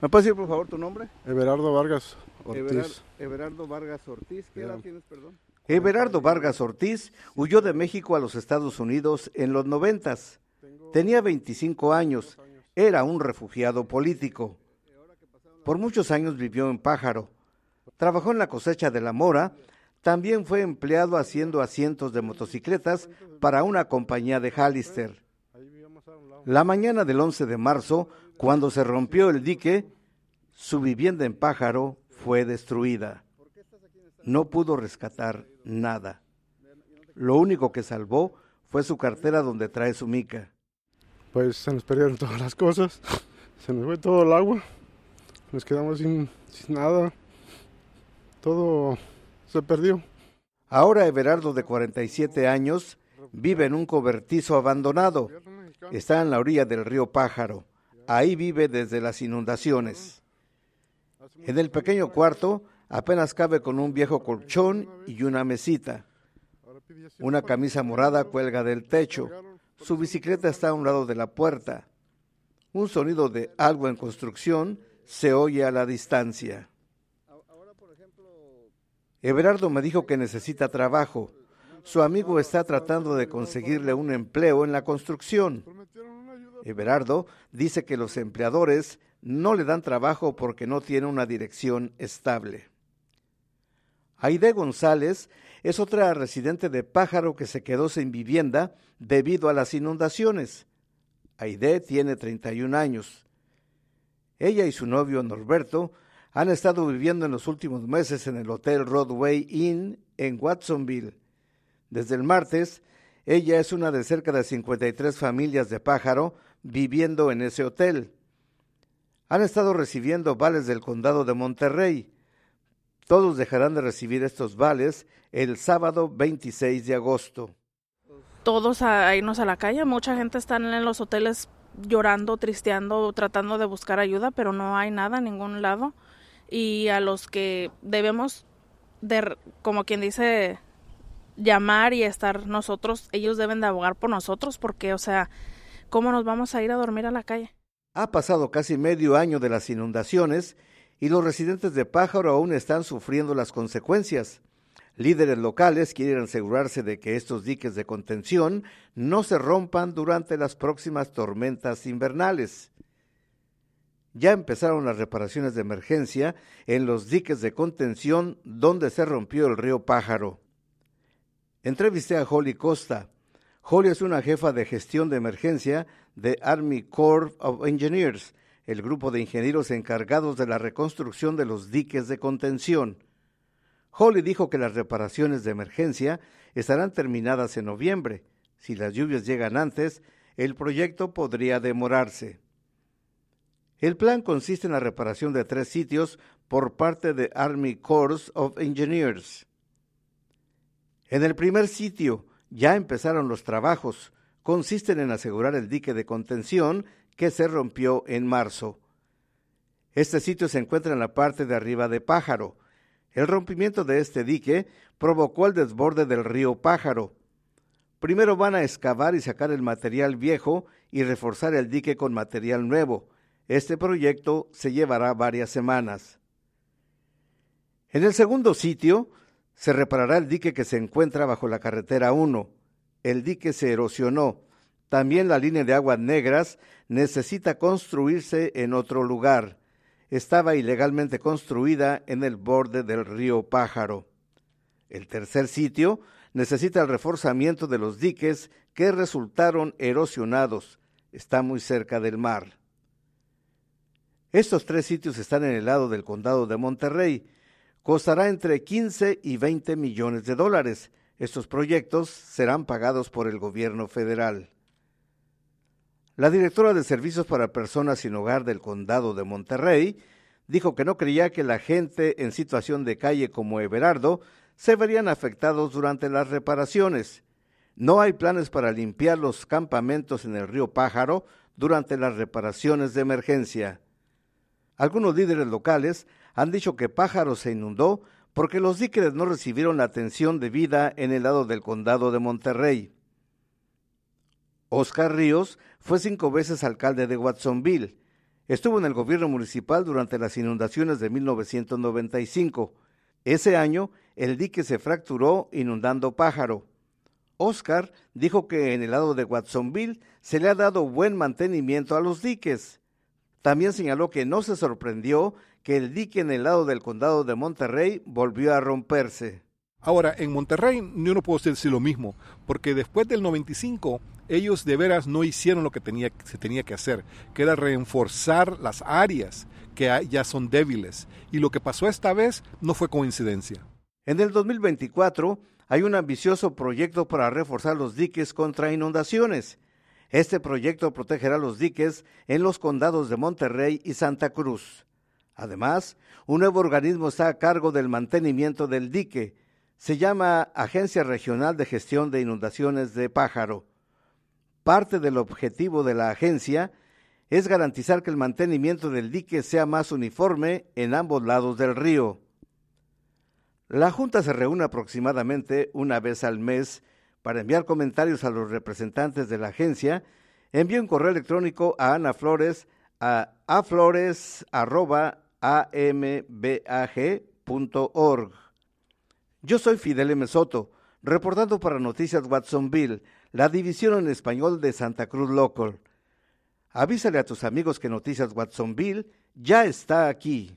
¿Me puedes decir por favor tu nombre? Everardo Vargas Ortiz. Everardo Vargas Ortiz. ¿Qué edad tienes, perdón? Everardo Vargas Ortiz huyó de México a los Estados Unidos en los noventas. Tenía 25 años. Era un refugiado político. Por muchos años vivió en Pájaro. Trabajó en la cosecha de la mora. También fue empleado haciendo asientos de motocicletas para una compañía de Hallister. La mañana del 11 de marzo, cuando se rompió el dique, su vivienda en Pájaro fue destruida. No pudo rescatar nada. Lo único que salvó fue su cartera donde trae su mica. Pues se nos perdieron todas las cosas, se nos fue todo el agua, nos quedamos sin, nada, todo se perdió. Ahora Everardo, de 47 años, vive en un cobertizo abandonado. Está en la orilla del río Pájaro. Ahí vive desde las inundaciones. En el pequeño cuarto apenas cabe con un viejo colchón y una mesita. Una camisa morada cuelga del techo. Su bicicleta está a un lado de la puerta. Un sonido de algo en construcción se oye a la distancia. Everardo me dijo que necesita trabajo. Su amigo está tratando de conseguirle un empleo en la construcción. Everardo dice que los empleadores no le dan trabajo porque no tiene una dirección estable. Aide González es otra residente de Pájaro que se quedó sin vivienda debido a las inundaciones. Aide tiene 31 años. Ella y su novio Norberto han estado viviendo en los últimos meses en el Hotel Broadway Inn en Watsonville. Desde el martes, ella es una de cerca de 53 familias de Pájaro viviendo en ese hotel. Han estado recibiendo vales del condado de Monterrey. Todos dejarán de recibir estos vales el sábado 26 de agosto. Todos a irnos a la calle, mucha gente está en los hoteles llorando, tristeando, tratando de buscar ayuda, pero no hay nada en ningún lado. Y a los que debemos de, como quien dice, llamar y estar nosotros, ellos deben de abogar por nosotros, porque, o sea, ¿cómo nos vamos a ir a dormir a la calle? Ha pasado casi medio año de las inundaciones y los residentes de Pájaro aún están sufriendo las consecuencias. Líderes locales quieren asegurarse de que estos diques de contención no se rompan durante las próximas tormentas invernales. Ya empezaron las reparaciones de emergencia en los diques de contención donde se rompió el río Pájaro. Entrevisté a Holly Costa. Holly es una jefa de gestión de emergencia de Army Corps of Engineers, el grupo de ingenieros encargados de la reconstrucción de los diques de contención. Holly dijo que las reparaciones de emergencia estarán terminadas en noviembre. Si las lluvias llegan antes, el proyecto podría demorarse. El plan consiste en la reparación de tres sitios por parte de Army Corps of Engineers. En el primer sitio ya empezaron los trabajos. Consisten en asegurar el dique de contención que se rompió en marzo. Este sitio se encuentra en la parte de arriba de Pájaro. El rompimiento de este dique provocó el desborde del río Pájaro. Primero van a excavar y sacar el material viejo y reforzar el dique con material nuevo. Este proyecto se llevará varias semanas. En el segundo sitio se reparará el dique que se encuentra bajo la carretera 1. El dique se erosionó. También la línea de aguas negras necesita construirse en otro lugar. Estaba ilegalmente construida en el borde del río Pájaro. El tercer sitio necesita el reforzamiento de los diques que resultaron erosionados. Está muy cerca del mar. Estos tres sitios están en el lado del condado de Monterrey costará entre 15 y 20 millones de dólares. Estos proyectos serán pagados por el gobierno federal. La directora de Servicios para Personas sin Hogar del Condado de Monterrey dijo que no creía que la gente en situación de calle como Everardo se verían afectados durante las reparaciones. No hay planes para limpiar los campamentos en el río Pájaro durante las reparaciones de emergencia. Algunos líderes locales han dicho que Pájaro se inundó porque los diques no recibieron la atención debida en el lado del condado de Monterrey. Oscar Ríos fue cinco veces alcalde de Watsonville. Estuvo en el gobierno municipal durante las inundaciones de 1995. Ese año, el dique se fracturó inundando Pájaro. Oscar dijo que en el lado de Watsonville se le ha dado buen mantenimiento a los diques. También señaló que no se sorprendió que el dique en el lado del condado de Monterrey volvió a romperse. Ahora, en Monterrey yo no puedo decir lo mismo, porque después del 95 ellos de veras no hicieron lo que tenía, se tenía que hacer, que era reforzar las áreas que ya son débiles. Y lo que pasó esta vez no fue coincidencia. En el 2024 hay un ambicioso proyecto para reforzar los diques contra inundaciones. Este proyecto protegerá los diques en los condados de Monterrey y Santa Cruz. Además, un nuevo organismo está a cargo del mantenimiento del dique. Se llama Agencia Regional de Gestión de Inundaciones de Pájaro. Parte del objetivo de la agencia es garantizar que el mantenimiento del dique sea más uniforme en ambos lados del río. La Junta se reúne aproximadamente una vez al mes para enviar comentarios a los representantes de la agencia. Envió un correo electrónico a Ana Flores a aflores.ambag.org. Yo soy Fidel M. Soto, reportando para Noticias Watsonville, la división en español de Santa Cruz Local. Avísale a tus amigos que Noticias Watsonville ya está aquí.